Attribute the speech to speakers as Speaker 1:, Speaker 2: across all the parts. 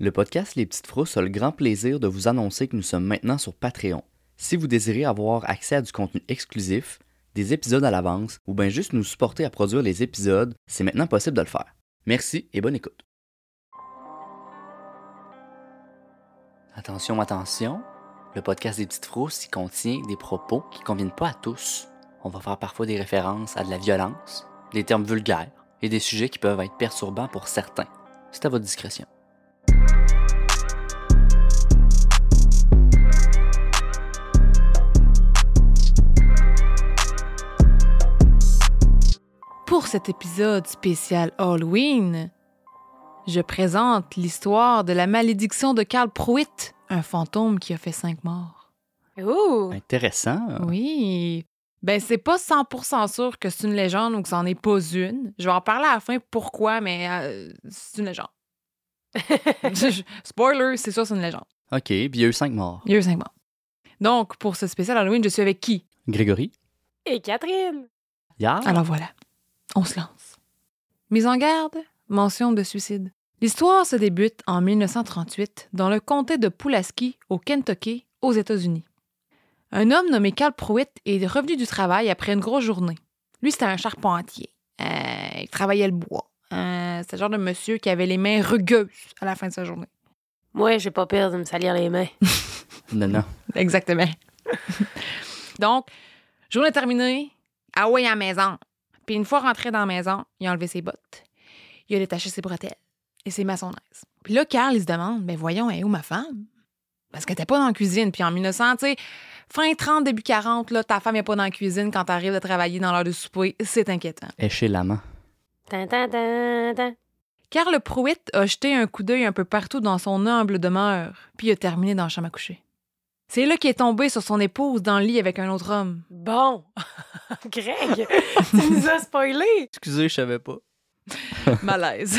Speaker 1: Le podcast Les Petites Frousses a le grand plaisir de vous annoncer que nous sommes maintenant sur Patreon. Si vous désirez avoir accès à du contenu exclusif, des épisodes à l'avance ou bien juste nous supporter à produire les épisodes, c'est maintenant possible de le faire. Merci et bonne écoute. Attention, attention, le podcast des Petites Frousses y contient des propos qui ne conviennent pas à tous. On va faire parfois des références à de la violence, des termes vulgaires et des sujets qui peuvent être perturbants pour certains. C'est à votre discrétion.
Speaker 2: Pour cet épisode spécial Halloween, je présente l'histoire de la malédiction de Karl Pruitt, un fantôme qui a fait cinq morts.
Speaker 3: Ouh!
Speaker 1: Intéressant.
Speaker 2: Oui. Ben, c'est pas 100% sûr que c'est une légende ou que c'en est pas une. Je vais en parler à la fin pourquoi, mais euh, c'est une légende. Spoiler, c'est sûr, c'est une légende.
Speaker 1: OK, puis il y a eu cinq morts.
Speaker 2: Il y a eu cinq morts. Donc, pour ce spécial Halloween, je suis avec qui?
Speaker 1: Grégory?
Speaker 3: Et Catherine!
Speaker 1: Ya?
Speaker 2: Alors voilà, on se lance. Mise en garde, mention de suicide. L'histoire se débute en 1938 dans le comté de Pulaski, au Kentucky, aux États-Unis. Un homme nommé Carl Pruitt est revenu du travail après une grosse journée. Lui, c'était un charpentier. Euh, il travaillait le bois. Euh, c'est le genre de monsieur qui avait les mains rugueuses à la fin de sa journée.
Speaker 3: Moi, j'ai pas peur de me salir les mains.
Speaker 1: Non, non.
Speaker 2: Exactement. Donc, journée terminée, ah ouais, à la maison. Puis une fois rentré dans la maison, il a enlevé ses bottes. Il a détaché ses bretelles et son aise. Puis là, Carl, il se demande, mais voyons, elle est où ma femme? Parce qu'elle était pas dans la cuisine. Puis en 1900, tu sais, fin 30, début 40, là, ta femme n'est pas dans la cuisine quand t'arrives de travailler dans l'heure de souper. C'est inquiétant.
Speaker 1: Et chez l'amant.
Speaker 3: Tan, tan, tan, tan.
Speaker 2: Carl Pruitt a jeté un coup d'œil un peu partout dans son humble demeure, puis il a terminé dans la chambre à coucher. C'est là qu'il est tombé sur son épouse dans le lit avec un autre homme.
Speaker 3: Bon! Greg, tu nous as spoilé!
Speaker 1: Excusez, je savais pas.
Speaker 2: Malaise.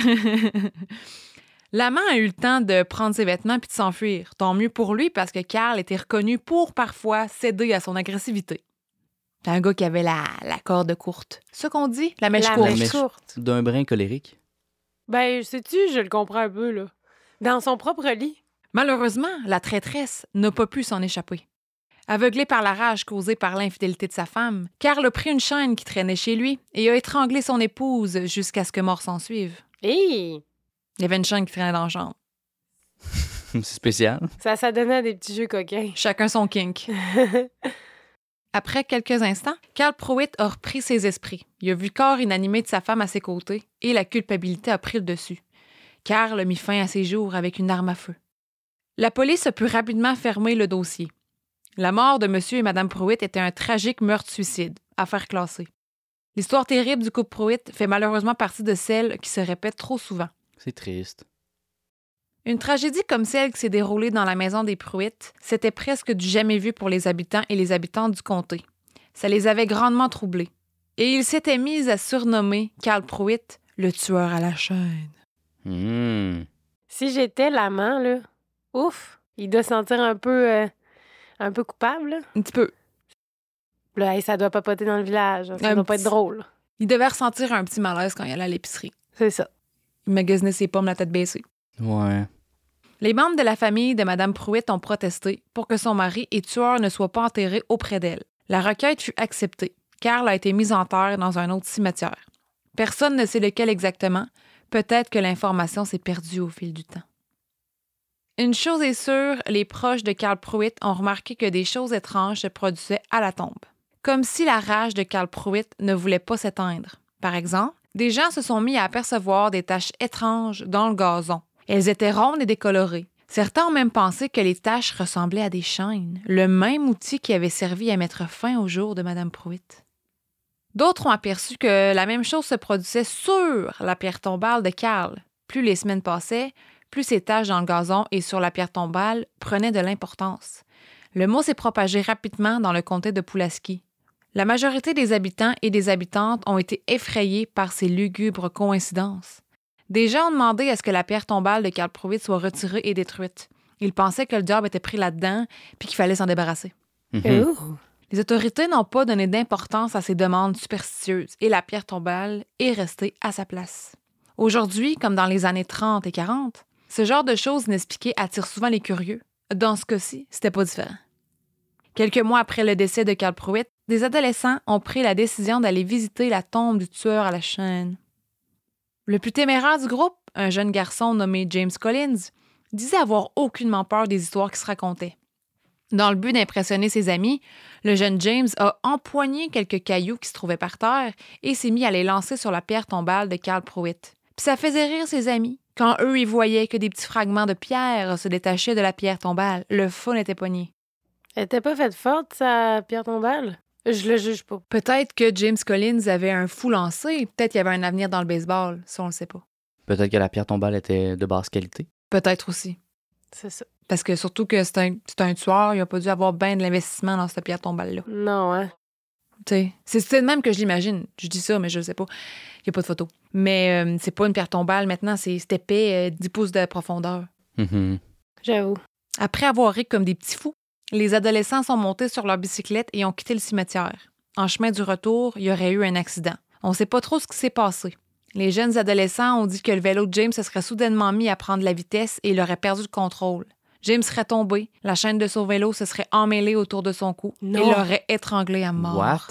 Speaker 2: L'amant a eu le temps de prendre ses vêtements puis de s'enfuir. Tant mieux pour lui parce que Carl était reconnu pour parfois céder à son agressivité. C'est un gars qui avait la, la corde courte. Ça qu'on dit? La mèche
Speaker 3: La
Speaker 2: courte.
Speaker 3: mèche. courte.
Speaker 1: D'un brin colérique.
Speaker 3: Ben, sais-tu, je le comprends un peu, là. Dans son propre lit.
Speaker 2: Malheureusement, la traîtresse n'a pas pu s'en échapper. Aveuglé par la rage causée par l'infidélité de sa femme, Carl a pris une chaîne qui traînait chez lui et a étranglé son épouse jusqu'à ce que mort s'en suive.
Speaker 3: Hé!
Speaker 2: Il y avait une chaîne qui traînait dans la chambre.
Speaker 1: C'est spécial.
Speaker 3: Ça, ça donnait des petits jeux coquins.
Speaker 2: Chacun son kink. Après quelques instants, Carl Pruitt a repris ses esprits. Il a vu le corps inanimé de sa femme à ses côtés et la culpabilité a pris le dessus. Carl a mis fin à ses jours avec une arme à feu. La police a pu rapidement fermer le dossier. La mort de M. et Mme Pruitt était un tragique meurtre-suicide, affaire classée. L'histoire terrible du couple Pruitt fait malheureusement partie de celles qui se répètent trop souvent.
Speaker 1: C'est triste.
Speaker 2: Une tragédie comme celle qui s'est déroulée dans la maison des Pruitt, c'était presque du jamais vu pour les habitants et les habitantes du comté. Ça les avait grandement troublés. Et ils s'étaient mis à surnommer Carl Pruitt le tueur à la chaîne.
Speaker 1: Hmm.
Speaker 3: Si j'étais l'amant, là, ouf, il doit se sentir un peu, euh, un peu coupable, là.
Speaker 2: Un petit peu.
Speaker 3: Là, hey, ça doit papoter dans le village. Ça
Speaker 2: Un
Speaker 3: doit pas
Speaker 2: petit-
Speaker 3: être drôle.
Speaker 2: Il devait ressentir un petit malaise quand il allait à l'épicerie.
Speaker 3: C'est ça.
Speaker 2: Il magasinait ses pommes la tête baissée.
Speaker 1: Ouais.
Speaker 2: Les membres de la famille de Mme Pruitt ont protesté pour que son mari et tueur ne soient pas enterrés auprès d'elle. La requête fut acceptée. Carl a été mis en terre dans un autre cimetière. Personne ne sait lequel exactement. Peut-être que l'information s'est perdue au fil du temps. Une chose est sûre, les proches de Carl Pruitt ont remarqué que des choses étranges se produisaient à la tombe. Comme si la rage de Carl Pruitt ne voulait pas s'éteindre. Par exemple, des gens se sont mis à apercevoir des taches étranges dans le gazon. Elles étaient rondes et décolorées. Certains ont même pensé que les taches ressemblaient à des chaînes, le même outil qui avait servi à mettre fin au jour de Mme Pruitt. D'autres ont aperçu que la même chose se produisait sur la pierre tombale de Carl. Plus les semaines passaient, plus ces taches dans le gazon et sur la pierre tombale prenaient de l'importance. Le mot s'est propagé rapidement dans le comté de Pulaski. La majorité des habitants et des habitantes ont été effrayés par ces lugubres coïncidences. Des gens ont demandé à ce que la pierre tombale de Carl Pruitt soit retirée et détruite. Ils pensaient que le diable était pris là-dedans puis qu'il fallait s'en débarrasser.
Speaker 1: Mhm.
Speaker 2: Les autorités n'ont pas donné d'importance à ces demandes superstitieuses et la pierre tombale est restée à sa place. Aujourd'hui, comme dans les années 30 et 40, Ce genre de choses inexpliquées attire souvent les curieux. Dans ce cas-ci, c'était pas différent. Quelques mois après le décès de Carl Pruitt, des adolescents ont pris la décision d'aller visiter la tombe du tueur à la chaîne. Le plus téméraire du groupe, un jeune garçon nommé James Collins, disait avoir aucunement peur des histoires qui se racontaient. Dans le but d'impressionner ses amis, le jeune James a empoigné quelques cailloux qui se trouvaient par terre et s'est mis à les lancer sur la pierre tombale de Carl Pruitt. Puis ça faisait rire ses amis. Quand eux, ils voyaient que des petits fragments de pierre se détachaient de la pierre tombale, le fun était pogné.
Speaker 3: Elle était pas faite forte, sa pierre tombale? Je le juge pas.
Speaker 2: Peut-être que James Collins avait un fou lancé, peut-être qu'il y avait un avenir dans le baseball, ça on le sait pas.
Speaker 1: Peut-être que la pierre tombale était de basse qualité.
Speaker 2: Peut-être aussi.
Speaker 3: C'est ça.
Speaker 2: Parce que surtout que c'est un, c'est un tueur, il a pas dû avoir bien de l'investissement dans cette pierre tombale-là.
Speaker 3: Non, hein?
Speaker 2: C'est c'est de même que je l'imagine. Je dis ça, mais je sais pas. Il n'y a pas de photo. Mais euh, c'est pas une pierre tombale maintenant, c'est épais, euh, 10 pouces de profondeur.
Speaker 1: Mhm.
Speaker 3: J'avoue.
Speaker 2: Après avoir ri comme des petits fous, les adolescents sont montés sur leur bicyclette et ont quitté le cimetière. En chemin du retour, il y aurait eu un accident. On ne sait pas trop ce qui s'est passé. Les jeunes adolescents ont dit que le vélo de James se serait soudainement mis à prendre la vitesse et il aurait perdu le contrôle. James serait tombé, la chaîne de son vélo se serait emmêlée autour de son cou
Speaker 3: Non.
Speaker 2: et l'aurait étranglé à mort.
Speaker 1: What?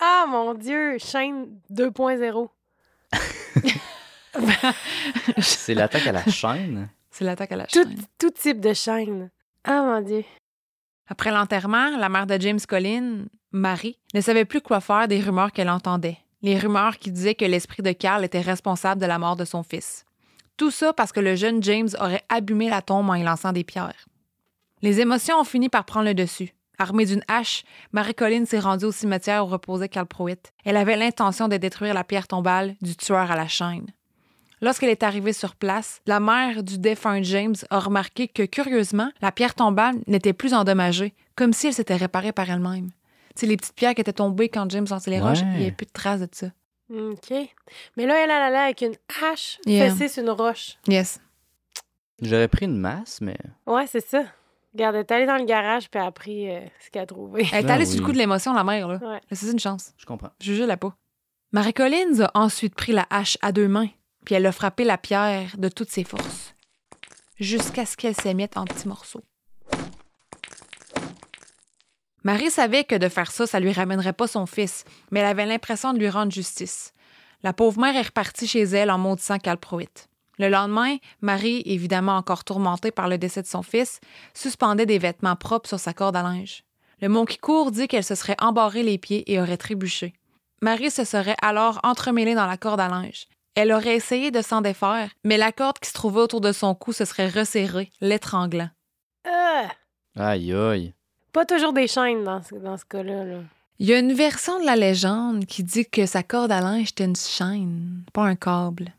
Speaker 3: Ah, mon Dieu! Chaîne 2.0.
Speaker 1: C'est l'attaque à la chaîne?
Speaker 2: C'est l'attaque à la
Speaker 3: Tout,
Speaker 2: chaîne.
Speaker 3: tout type de chaîne. Ah, mon Dieu.
Speaker 2: Après l'enterrement, la mère de James Collins, Marie, ne savait plus quoi faire des rumeurs qu'elle entendait. Les rumeurs qui disaient que l'esprit de Carl était responsable de la mort de son fils. Tout ça parce que le jeune James aurait abîmé la tombe en y lançant des pierres. Les émotions ont fini par prendre le dessus. Armée d'une hache, Marie Collins s'est rendue au cimetière où reposait Carl Pruitt. Elle avait l'intention de détruire la pierre tombale du tueur à la chaîne. Lorsqu'elle est arrivée sur place, la mère du défunt James a remarqué que, curieusement, la pierre tombale n'était plus endommagée, comme si elle s'était réparée par elle-même. Tu sais, les petites pierres qui étaient tombées quand James lançait les
Speaker 1: Ouais.
Speaker 2: roches, il n'y avait plus de traces de ça.
Speaker 3: OK. Mais là, elle, elle allait avec une hache
Speaker 2: Yeah.
Speaker 3: fessée sur une roche.
Speaker 2: Yes.
Speaker 1: J'aurais pris une masse, mais
Speaker 3: Ouais, c'est ça. Regarde, elle est allée dans le garage puis elle a pris euh, ce qu'elle a trouvé.
Speaker 2: Elle est
Speaker 1: Ben
Speaker 2: allée sur le coup de l'émotion, la mère, là.
Speaker 3: Ouais.
Speaker 2: C'est une chance.
Speaker 1: je comprends.
Speaker 2: Je la pas. Marie Collins a ensuite pris la hache à deux mains, puis elle a frappé la pierre de toutes ses forces, jusqu'à ce qu'elle s'émiette en petits morceaux. Marie savait que de faire ça, ça lui ramènerait pas son fils, mais elle avait l'impression de lui rendre justice. La pauvre mère est repartie chez elle en maudissant Carl Pruitt. Le lendemain, Marie, évidemment encore tourmentée par le décès de son fils, suspendait des vêtements propres sur sa corde à linge. Le mot qui court dit qu'elle se serait embarré les pieds et aurait trébuché. Marie se serait alors entremêlée dans la corde à linge. Elle aurait essayé de s'en défaire, mais la corde qui se trouvait autour de son cou se serait resserrée, l'étranglant.
Speaker 3: Euh,
Speaker 1: Aïe, aïe.
Speaker 3: Pas toujours des chaînes dans ce, dans ce cas-là. là.
Speaker 2: Il y a une version de la légende qui dit que sa corde à linge était une chaîne, pas un câble.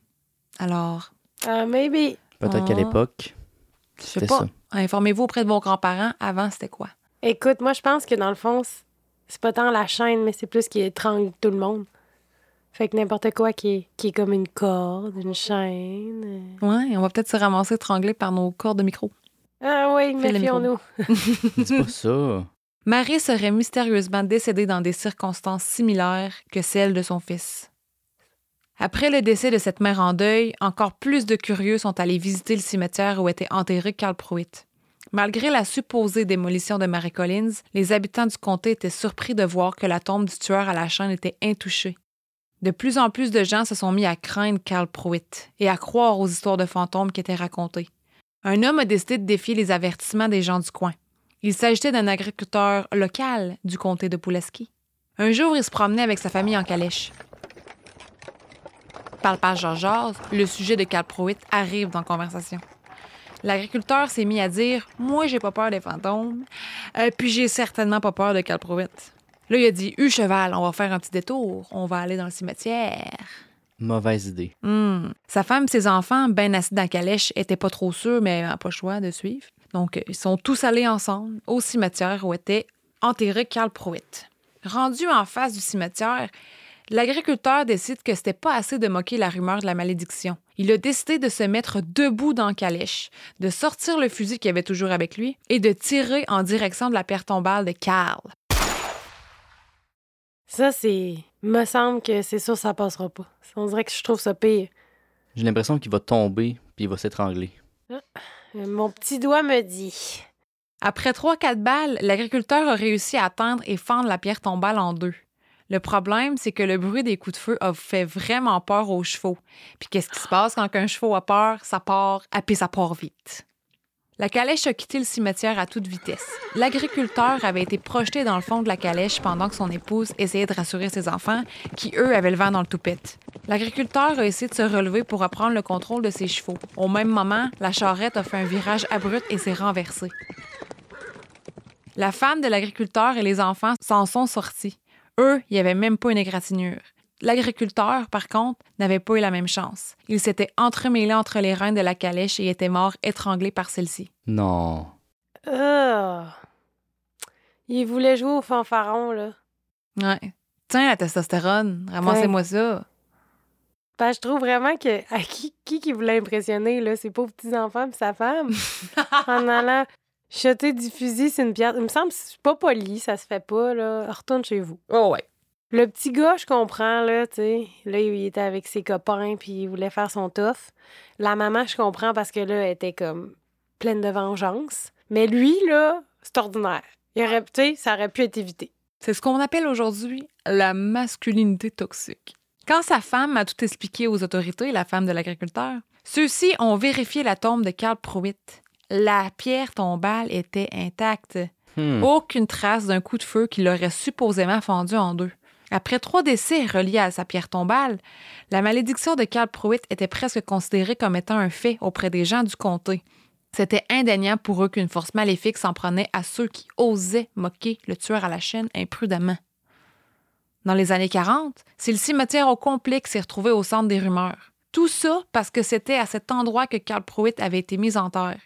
Speaker 2: Alors,
Speaker 3: Ah, maybe.
Speaker 1: Peut-être qu'à
Speaker 2: Ah.
Speaker 1: l'époque,
Speaker 2: je sais
Speaker 1: c'était
Speaker 2: pas.
Speaker 1: ça.
Speaker 2: Informez-vous auprès de vos grands-parents. Avant, c'était quoi?
Speaker 3: Écoute, moi, je pense que dans le fond, c'est- pas tant la chaîne, mais c'est plus qui étrangle tout le monde. Fait que n'importe quoi qui est, qui est comme une corde, une chaîne. euh.
Speaker 2: Ouais, on va peut-être se ramasser étranglés par nos cordes de micro.
Speaker 3: Ah oui, méfions-nous.
Speaker 1: Dis pas ça.
Speaker 2: Marie serait mystérieusement décédée dans des circonstances similaires que celles de son fils. Après le décès de cette mère en deuil, encore plus de curieux sont allés visiter le cimetière où était enterré Carl Pruitt. Malgré la supposée démolition de Mary Collins, les habitants du comté étaient surpris de voir que la tombe du tueur à la chaîne était intouchée. De plus en plus de gens se sont mis à craindre Carl Pruitt et à croire aux histoires de fantômes qui étaient racontées. Un homme a décidé de défier les avertissements des gens du coin. Il s'agissait d'un agriculteur local du comté de Pulaski. Un jour, il se promenait avec sa famille en calèche. Parle pas Georges, le sujet de Pruitt arrive dans la conversation. L'agriculteur s'est mis à dire Moi, j'ai pas peur des fantômes, euh, puis j'ai certainement pas peur de Pruitt. Là, il a dit U cheval, on va faire un petit détour, on va aller dans le cimetière.
Speaker 1: Mauvaise idée.
Speaker 2: Hmm. Sa femme et ses enfants, ben assis dans la calèche, étaient pas trop sûrs, mais n'avaient pas le choix de suivre. Donc, euh, ils sont tous allés ensemble au cimetière où était enterré Carl Pruitt. Rendu en face du cimetière, l'agriculteur décide que c'était pas assez de moquer la rumeur de la malédiction. Il a décidé de se mettre debout dans la calèche, de sortir le fusil qu'il avait toujours avec lui et de tirer en direction de la pierre tombale de Carl.
Speaker 3: Ça, c'est. Me semble que c'est sûr ça passera pas. On dirait que je trouve ça pire.
Speaker 1: J'ai l'impression qu'il va tomber puis il va s'étrangler.
Speaker 3: Euh, Mon petit doigt me dit.
Speaker 2: Après 3-4 balles, l'agriculteur a réussi à atteindre et fendre la pierre tombale en deux. Le problème, c'est que le bruit des coups de feu a fait vraiment peur aux chevaux. Puis qu'est-ce qui se passe quand un cheval a peur? Ça part, et puis ça part vite. La calèche a quitté le cimetière à toute vitesse. L'agriculteur avait été projeté dans le fond de la calèche pendant que son épouse essayait de rassurer ses enfants, qui eux avaient le vent dans le toupette. L'agriculteur a essayé de se relever pour reprendre le contrôle de ses chevaux. Au même moment, la charrette a fait un virage abrupt et s'est renversée. La femme de l'agriculteur et les enfants s'en sont sortis. Eux, il n'y avait même pas une égratignure. L'agriculteur, par contre, n'avait pas eu la même chance. Il s'était entremêlé entre les reins de la calèche et était mort étranglé par celle-ci.
Speaker 1: Non.
Speaker 3: Ah. Il voulait jouer au fanfaron, là.
Speaker 2: Ouais. Tiens, la testostérone, ramassez-moi ça.
Speaker 3: Ben, je trouve vraiment que à qui, qui qui voulait impressionner, là, ses pauvres petits-enfants et sa femme, en allant jeter du fusil sur une pierre. Il me semble que c'est pas poli, ça se fait pas, là. Retourne chez vous.
Speaker 2: Oh ouais.
Speaker 3: Le petit gars, je comprends, là, tu sais. Là, il était avec ses copains, puis il voulait faire son tough. La maman, je comprends parce que là, elle était comme pleine de vengeance. Mais lui, là, c'est ordinaire. Il aurait, tu sais, ça aurait pu être évité.
Speaker 2: C'est ce qu'on appelle aujourd'hui la masculinité toxique. Quand sa femme a tout expliqué aux autorités, la femme de l'agriculteur, ceux-ci ont vérifié la tombe de Karl Pruitt. La pierre tombale était intacte.
Speaker 1: Hmm.
Speaker 2: Aucune trace d'un coup de feu qui l'aurait supposément fendu en deux. Après trois décès reliés à sa pierre tombale, la malédiction de Karl Pruitt était presque considérée comme étant un fait auprès des gens du comté. C'était indéniable pour eux qu'une force maléfique s'en prenait à ceux qui osaient moquer le tueur à la chaîne imprudemment. Dans les années 40, c'est le cimetière au complet qui s'est retrouvé au centre des rumeurs. Tout ça parce que c'était à cet endroit que Karl Pruitt avait été mis en terre.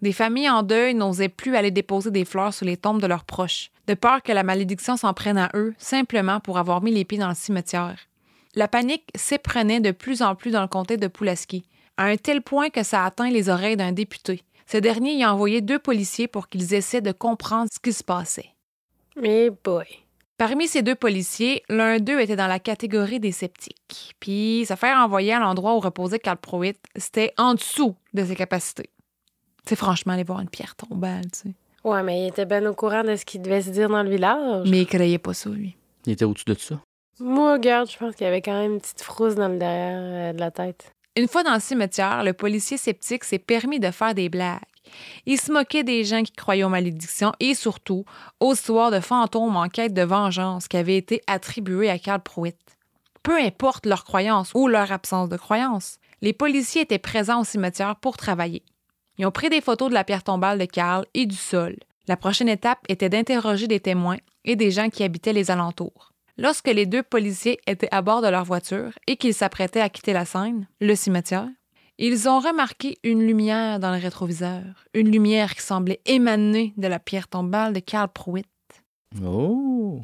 Speaker 2: Des familles en deuil n'osaient plus aller déposer des fleurs sur les tombes de leurs proches, de peur que la malédiction s'en prenne à eux simplement pour avoir mis les pieds dans le cimetière. La panique s'éprenait de plus en plus dans le comté de Pulaski, à un tel point que ça atteint les oreilles d'un député. Ce dernier y a envoyé deux policiers pour qu'ils essaient de comprendre ce qui se passait.
Speaker 3: Mais boy.
Speaker 2: Parmi ces deux policiers, l'un d'eux était dans la catégorie des sceptiques. Puis, se faire envoyer à l'endroit où reposait Carl Pruitt, c'était en dessous de ses capacités. C'est franchement aller voir une pierre tombale, tu sais.
Speaker 3: Ouais, mais il était bien au courant de ce qui devait se dire dans le village.
Speaker 2: Mais il croyait pas ça, lui.
Speaker 1: Il était au-dessus de ça.
Speaker 3: Moi, regarde, je pense qu'il y avait quand même une petite frousse dans le derrière euh, de la tête.
Speaker 2: Une fois dans le cimetière, le policier sceptique s'est permis de faire des blagues. Il se moquait des gens qui croyaient aux malédictions et surtout aux histoires de fantômes en quête de vengeance qui avaient été attribuées à Karl Pruitt. Peu importe leur croyance ou leur absence de croyance, les policiers étaient présents au cimetière pour travailler. Ils ont pris des photos de la pierre tombale de Karl et du sol. La prochaine étape était d'interroger des témoins et des gens qui habitaient les alentours. Lorsque les deux policiers étaient à bord de leur voiture et qu'ils s'apprêtaient à quitter la scène, le cimetière, ils ont remarqué une lumière dans le rétroviseur, une lumière qui semblait émaner de la pierre tombale de Karl Pruitt.
Speaker 1: Oh!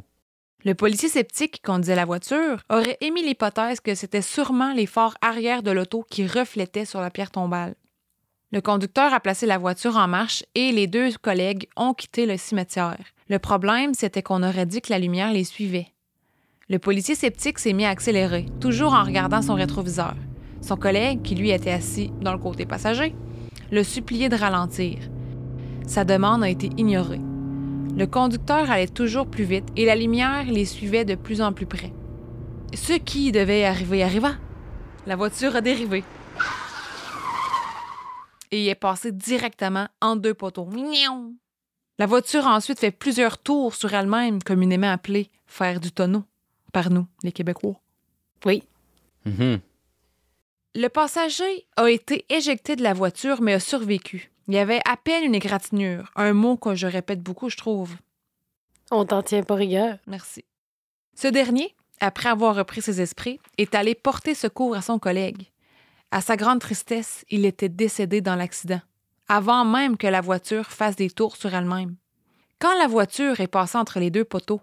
Speaker 2: Le policier sceptique qui conduisait la voiture aurait émis l'hypothèse que c'était sûrement les phares arrière de l'auto qui reflétaient sur la pierre tombale. Le conducteur a placé la voiture en marche et les deux collègues ont quitté le cimetière. Le problème, c'était qu'on aurait dit que la lumière les suivait. Le policier sceptique s'est mis à accélérer, toujours en regardant son rétroviseur. Son collègue, qui lui était assis dans le côté passager, le suppliait de ralentir. Sa demande a été ignorée. Le conducteur allait toujours plus vite et la lumière les suivait de plus en plus près. Ce qui devait arriver arriva. La voiture a dérivé. Et y est passé directement en deux poteaux. La voiture a ensuite fait plusieurs tours sur elle-même, communément appelée faire du tonneau par nous, les Québécois.
Speaker 3: Oui.
Speaker 1: Mhm.
Speaker 2: Le passager a été éjecté de la voiture, mais a survécu. Il y avait à peine une égratignure, un mot que je répète beaucoup, je trouve.
Speaker 3: On t'en tient pas rigueur.
Speaker 2: Merci. Ce dernier, après avoir repris ses esprits, est allé porter secours à son collègue. À sa grande tristesse, il était décédé dans l'accident, avant même que la voiture fasse des tours sur elle-même. Quand la voiture est passée entre les deux poteaux,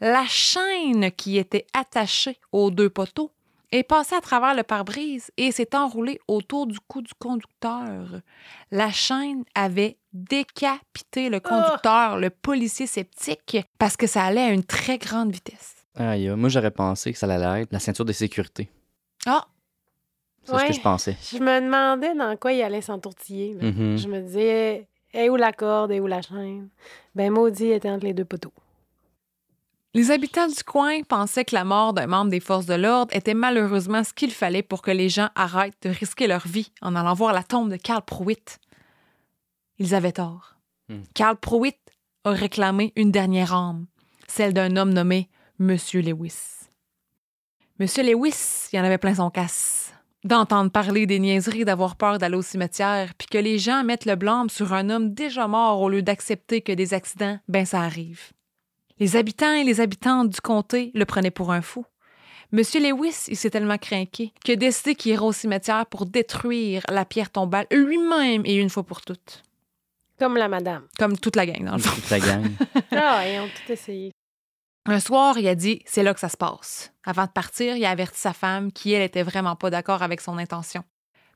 Speaker 2: la chaîne qui était attachée aux deux poteaux est passée à travers le pare-brise et s'est enroulée autour du cou du conducteur. La chaîne avait décapité le conducteur, le policier sceptique, parce que ça allait à une très grande vitesse.
Speaker 1: Aïe, moi j'aurais pensé que ça allait être la ceinture de sécurité.
Speaker 2: Ah!
Speaker 1: C'est ce que je pensais.
Speaker 3: Je me demandais dans quoi il allait s'entourtiller.
Speaker 1: Mhm.
Speaker 3: Je me disais, est où la corde, est où la chaîne? Ben, maudit était entre les deux poteaux.
Speaker 2: Les habitants du coin pensaient que la mort d'un membre des forces de l'ordre était malheureusement ce qu'il fallait pour que les gens arrêtent de risquer leur vie en allant voir la tombe de Karl Pruitt. Ils avaient tort.
Speaker 1: Hmm.
Speaker 2: Karl Pruitt a réclamé une dernière âme, celle d'un homme nommé Monsieur Lewis. Monsieur Lewis, il en avait plein son casse. D'entendre parler des niaiseries, d'avoir peur d'aller au cimetière, puis que les gens mettent le blâme sur un homme déjà mort au lieu d'accepter que des accidents, ben ça arrive. Les habitants et les habitantes du comté le prenaient pour un fou. Monsieur Lewis, il s'est tellement craqué qu'il a décidé qu'il ira au cimetière pour détruire la pierre tombale lui-même et une fois pour toutes.
Speaker 3: Comme la madame.
Speaker 2: Comme toute la gang, dans le fond.
Speaker 1: Toute la gang.
Speaker 3: Ah, ils ont tout essayé.
Speaker 2: Un soir, il a dit c'est là que ça se passe. Avant de partir, il a averti sa femme qui, elle, était vraiment pas d'accord avec son intention.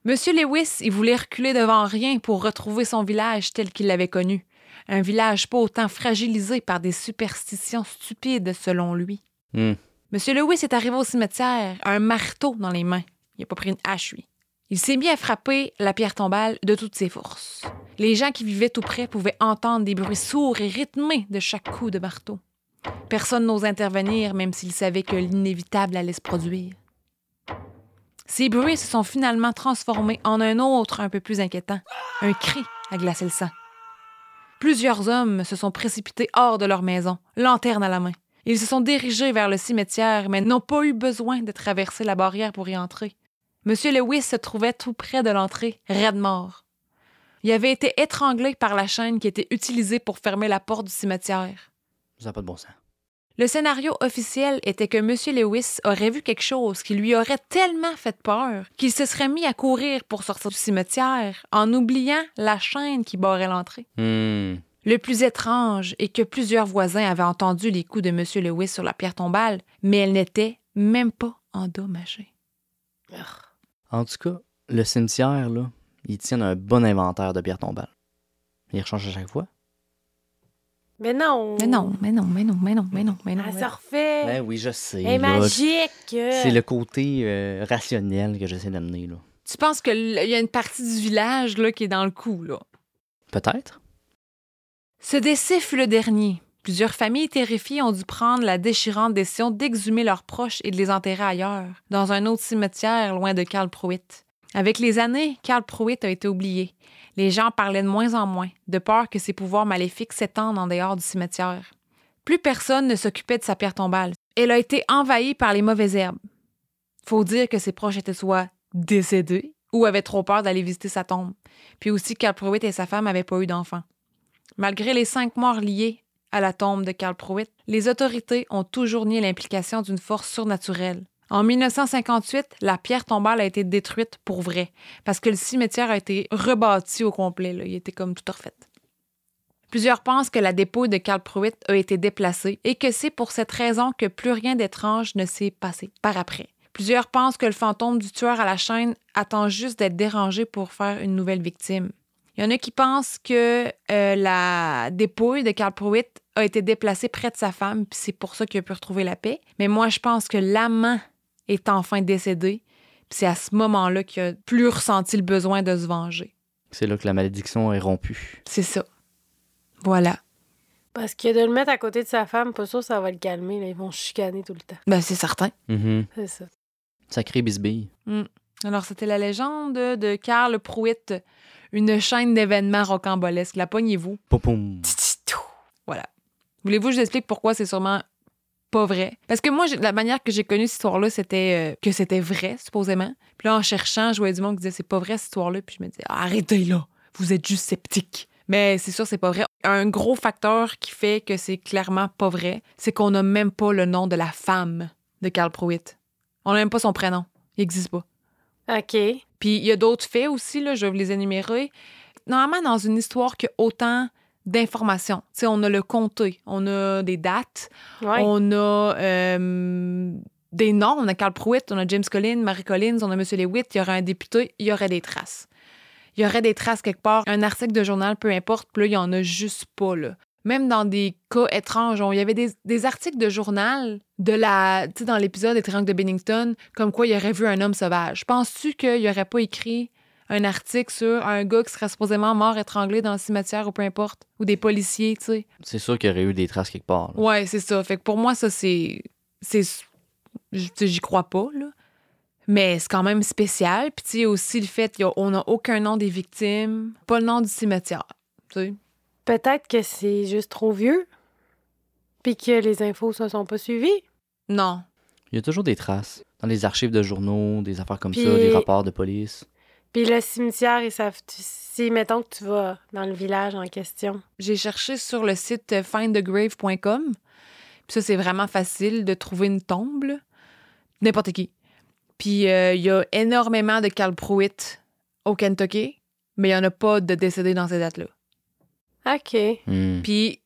Speaker 2: Monsieur Lewis, il voulait reculer devant rien pour retrouver son village tel qu'il l'avait connu. Un village pas autant fragilisé par des superstitions stupides, selon lui.
Speaker 1: Hmm.
Speaker 2: Monsieur Lewis est arrivé au cimetière, un marteau dans les mains. Il n'a pas pris une hache, lui. Il s'est mis à frapper la pierre tombale de toutes ses forces. Les gens qui vivaient tout près pouvaient entendre des bruits sourds et rythmés de chaque coup de marteau. Personne n'ose intervenir, même s'il savait que l'inévitable allait se produire. Ces bruits se sont finalement transformés en un autre un peu plus inquiétant, un cri à glacer le sang. Plusieurs hommes se sont précipités hors de leur maison, lanterne à la main. Ils se sont dirigés vers le cimetière, mais n'ont pas eu besoin de traverser la barrière pour y entrer. Monsieur Lewis se trouvait tout près de l'entrée, raide mort. Il avait été étranglé par la chaîne qui était utilisée pour fermer la porte du cimetière.
Speaker 1: Ça n'a pas de bon sens.
Speaker 2: Le scénario officiel était que M. Lewis aurait vu quelque chose qui lui aurait tellement fait peur qu'il se serait mis à courir pour sortir du cimetière en oubliant la chaîne qui barrait l'entrée.
Speaker 1: Hmm.
Speaker 2: Le plus étrange est que plusieurs voisins avaient entendu les coups de M. Lewis sur la pierre tombale, mais elle n'était même pas endommagée.
Speaker 1: En tout cas, le cimetière, là, ils tiennent un bon inventaire de pierres tombales. Ils rechangent à chaque fois.
Speaker 3: Mais non.
Speaker 2: Mais non, mais non, mais non, mais non, mais non, mais non.
Speaker 3: Elle
Speaker 2: mais
Speaker 3: se refait.
Speaker 1: Ben oui, je sais.
Speaker 3: Elle est
Speaker 1: là.
Speaker 3: magique.
Speaker 1: C'est le côté euh, rationnel que j'essaie d'amener, là.
Speaker 2: Tu penses qu'il y a une partie du village là, qui est dans le coup, là?
Speaker 1: Peut-être.
Speaker 2: Ce décès fut le dernier. Plusieurs familles terrifiées ont dû prendre la déchirante décision d'exhumer leurs proches et de les enterrer ailleurs, dans un autre cimetière loin de Karl Pruitt. Avec les années, Karl Pruitt a été oublié. Les gens parlaient de moins en moins, de peur que ses pouvoirs maléfiques s'étendent en dehors du cimetière. Plus personne ne s'occupait de sa pierre tombale. Elle a été envahie par les mauvaises herbes. Faut dire que ses proches étaient soit décédés ou avaient trop peur d'aller visiter sa tombe. Puis aussi, Karl Pruitt et sa femme n'avaient pas eu d'enfants. Malgré les cinq morts liées à la tombe de Karl Pruitt, les autorités ont toujours nié l'implication d'une force surnaturelle. En 1958, la pierre tombale a été détruite pour vrai, parce que le cimetière a été rebâti au complet. Il était comme tout refait. Plusieurs pensent que la dépouille de Karl Pruitt a été déplacée et que c'est pour cette raison que plus rien d'étrange ne s'est passé par après. Plusieurs pensent que le fantôme du tueur à la chaîne attend juste d'être dérangé pour faire une nouvelle victime. Il y en a qui pensent que euh, la dépouille de Karl Pruitt a été déplacée près de sa femme, puis c'est pour ça qu'il a pu retrouver la paix. Mais moi, je pense que l'amant est enfin décédé, puis c'est à ce moment-là qu'il a plus ressenti le besoin de se venger.
Speaker 1: C'est là que la malédiction est rompue.
Speaker 2: C'est ça. Voilà.
Speaker 3: Parce que de le mettre à côté de sa femme, pas sûr ça va le calmer. là. Ils vont chicaner tout le temps.
Speaker 2: Ben, c'est certain.
Speaker 1: Mhm.
Speaker 3: C'est ça.
Speaker 1: Sacré bisbille.
Speaker 2: Alors, c'était la légende de Karl Pruitt, une chaîne d'événements rocambolesques. La pognez-vous.
Speaker 1: Poum, poum.
Speaker 2: Voilà. Voulez-vous que je vous explique pourquoi c'est sûrement pas vrai? Parce que moi, la manière que j'ai connu cette histoire-là, c'était euh, que c'était vrai, supposément. Puis là, en cherchant, je voyais du monde qui disait c'est pas vrai cette histoire-là. Puis je me disais, arrêtez là, vous êtes juste sceptique. Mais c'est sûr, c'est pas vrai. Un gros facteur qui fait que c'est clairement pas vrai, c'est qu'on n'a même pas le nom de la femme de Karl Pruitt. On n'a même pas son prénom. Il n'existe pas.
Speaker 3: OK.
Speaker 2: Puis il y a d'autres faits aussi, là, je vais vous les énumérer. Normalement, dans une histoire qui a autant d'informations, tu sais, on a le comté, on a des dates,
Speaker 3: Ouais.
Speaker 2: on a euh, des noms, on a Carl Pruitt, on a James Collins, Marie Collins, on a M. Lewitt, il y aurait un député, il y aurait des traces. Il y aurait des traces quelque part, un article de journal, peu importe, puis là, il y en a juste pas, là. même dans des cas étranges. Il y avait des, des articles de journal de la, tu sais, dans l'épisode des Triangles de Bennington, comme quoi il aurait vu un homme sauvage. Penses-tu qu'il aurait pas écrit un article sur un gars qui serait supposément mort étranglé dans le cimetière ou peu importe, ou des policiers, tu sais?
Speaker 1: C'est sûr qu'il y aurait eu des traces quelque part. là.
Speaker 2: Ouais, c'est ça. Fait que pour moi, ça, c'est. c'est j- tu sais, J'y crois pas, là. Mais c'est quand même spécial. Puis, tu sais, aussi le fait qu'on n'a aucun nom des victimes, pas le nom du cimetière. Tu sais?
Speaker 3: Peut-être que c'est juste trop vieux. Puis que les infos se sont pas suivies.
Speaker 2: Non.
Speaker 1: Il y a toujours des traces. Dans les archives de journaux, des affaires comme
Speaker 3: Puis-
Speaker 1: ça, des rapports de police.
Speaker 3: Puis le cimetière, ils savent. Si, mettons que tu vas dans le village en question.
Speaker 2: J'ai cherché sur le site euh, findthegrave.com. Puis ça, c'est vraiment facile de trouver une tombe, là. N'importe qui. Puis euh, il y a énormément de Carl Pruitt au Kentucky, mais il n'y en a pas de décédés dans ces dates-là.
Speaker 3: OK.
Speaker 1: Hmm.
Speaker 2: Puis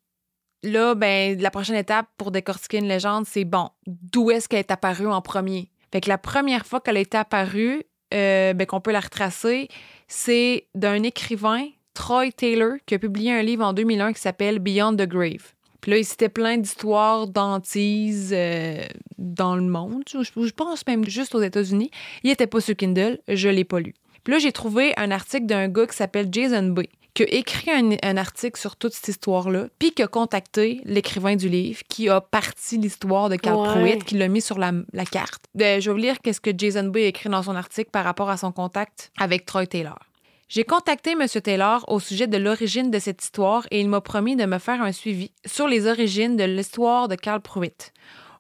Speaker 2: là, ben, la prochaine étape pour décortiquer une légende, c'est bon, d'où est-ce qu'elle est apparue en premier? Fait que la première fois qu'elle est apparue, euh, ben, qu'on peut la retracer, c'est d'un écrivain, Troy Taylor, qui a publié un livre en 2001 qui s'appelle Beyond the Grave. Puis là, il citait plein d'histoires d'antises euh, dans le monde. Je, je pense même juste aux États-Unis. Il était pas sur Kindle, je l'ai pas lu. Puis là, j'ai trouvé un article d'un gars qui s'appelle Jason Bay, qui a écrit un, un article sur toute cette histoire-là, puis qui a contacté l'écrivain du livre, qui a parti l'histoire de Carl
Speaker 3: Ouais.
Speaker 2: Pruitt, qui l'a mis sur la, la carte. Euh, je vais vous lire qu'est-ce que Jason Bay a écrit dans son article par rapport à son contact avec Troy Taylor. J'ai contacté M. Taylor au sujet de l'origine de cette histoire et il m'a promis de me faire un suivi sur les origines de l'histoire de Carl Pruitt.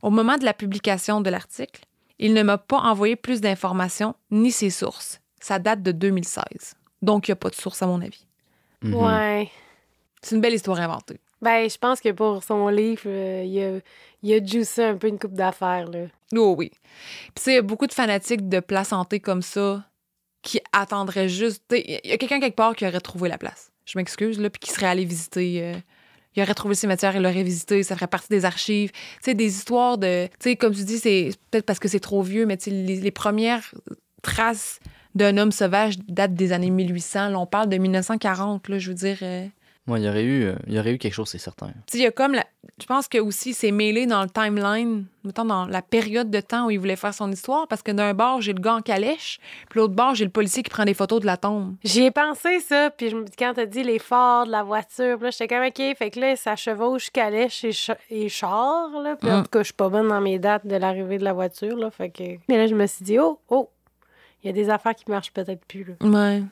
Speaker 2: Au moment de la publication de l'article, il ne m'a pas envoyé plus d'informations ni ses sources. Ça date de 2016. Donc, il n'y a pas de source, à mon avis.
Speaker 1: Mhm.
Speaker 3: Ouais.
Speaker 2: C'est une belle histoire inventée.
Speaker 3: Ben, je pense que pour son livre, euh, il, a, il a juicé un peu une coupe d'affaires, là.
Speaker 2: Oh oui. Puis, tu sais, il y a beaucoup de fanatiques de place hantée comme ça qui attendraient juste. tu sais, Il y a quelqu'un quelque part qui aurait trouvé la place. Je m'excuse, là, puis qui serait allé visiter. euh, il aurait trouvé le cimetière, il l'aurait visité, ça ferait partie des archives. Tu sais, des histoires de. Tu sais, comme tu dis, c'est peut-être parce que c'est trop vieux, mais tu sais, les, les premières traces d'un homme sauvage datent des années 1800. Là, on parle de 1940, là, je veux dire. euh,
Speaker 1: Ouais, il y aurait eu, euh, il y aurait eu quelque chose, c'est certain.
Speaker 2: tu sais, il y a comme la... Je pense que aussi c'est mêlé dans le timeline, mettons dans la période de temps où il voulait faire son histoire, parce que d'un bord, j'ai le gars en calèche, puis l'autre bord, j'ai le policier qui prend des photos de la tombe.
Speaker 3: J'y ai pensé, ça, puis je me dis, quand t'as dit les phares de la voiture, puis là, j'étais comme, OK, fait que là, ça chevauche calèche et, ch- et char, là. Puis en
Speaker 2: Mm.
Speaker 3: tout cas, je suis pas bonne dans mes dates de l'arrivée de la voiture, là, fait que... Mais là, je me suis dit, oh, oh, il y a des affaires qui marchent peut-être plus, là.
Speaker 2: Ouais.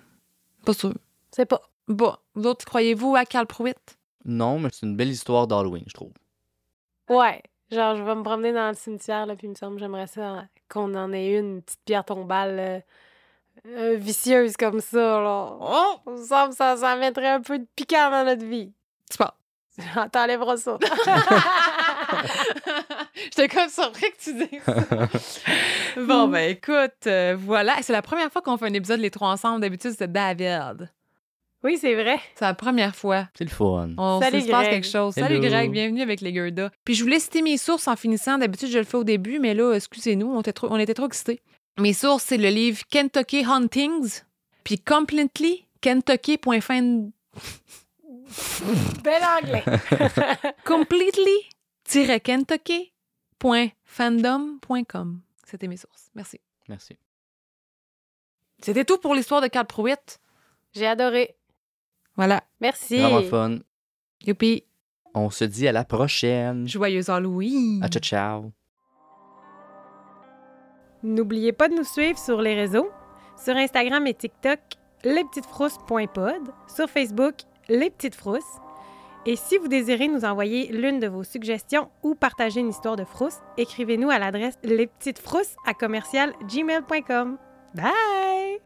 Speaker 2: Pas sûr.
Speaker 3: C'est pas.
Speaker 2: Bon, vous autres, croyez-vous à Carl Pruitt?
Speaker 1: Non, mais c'est une belle histoire d'Halloween, je trouve.
Speaker 3: Ouais. Genre, je vais me promener dans le cimetière, là, puis il me semble, j'aimerais ça hein, qu'on en ait une, une petite pierre tombale euh, euh, vicieuse comme ça, là. Oh! Il me semble que ça, ça mettrait un peu de piquant dans notre vie.
Speaker 2: Tu penses?
Speaker 3: T'enlèveras ça.
Speaker 2: J'étais comme surpris que tu dises ça. bon, ben écoute, euh, voilà. C'est la première fois qu'on fait un épisode les trois ensemble. D'habitude, c'était David.
Speaker 3: oui, c'est vrai.
Speaker 2: C'est la première fois.
Speaker 1: C'est le fun.
Speaker 2: On
Speaker 3: Salut,
Speaker 2: se passe
Speaker 3: Greg.
Speaker 2: quelque chose. Salut. Greg, bienvenue avec les Gerda. Puis je voulais citer mes sources en finissant. D'habitude, je le fais au début, mais là, excusez-nous, on était trop, on était trop excités. Mes sources, c'est le livre Kentucky Huntings, puis Completely, Kentucky.fan...
Speaker 3: Bel anglais.
Speaker 2: completely-kentucky.fandom.com. C'était mes sources. Merci.
Speaker 1: Merci.
Speaker 2: C'était tout pour l'histoire de Carl Pruitt.
Speaker 3: J'ai adoré.
Speaker 2: Voilà.
Speaker 3: Merci.
Speaker 1: Vraiment fun.
Speaker 2: Youpi.
Speaker 1: On se dit à la prochaine.
Speaker 2: Joyeux Halloween.
Speaker 1: À ciao, ciao.
Speaker 3: N'oubliez pas de nous suivre sur les réseaux. Sur Instagram et TikTok, lespetitesfrousses.pod. Sur Facebook, Les Petites Frousses. Et si vous désirez nous envoyer l'une de vos suggestions ou partager une histoire de frousse, écrivez-nous à l'adresse lespetitesfrousses à commercial gmail.com. Bye!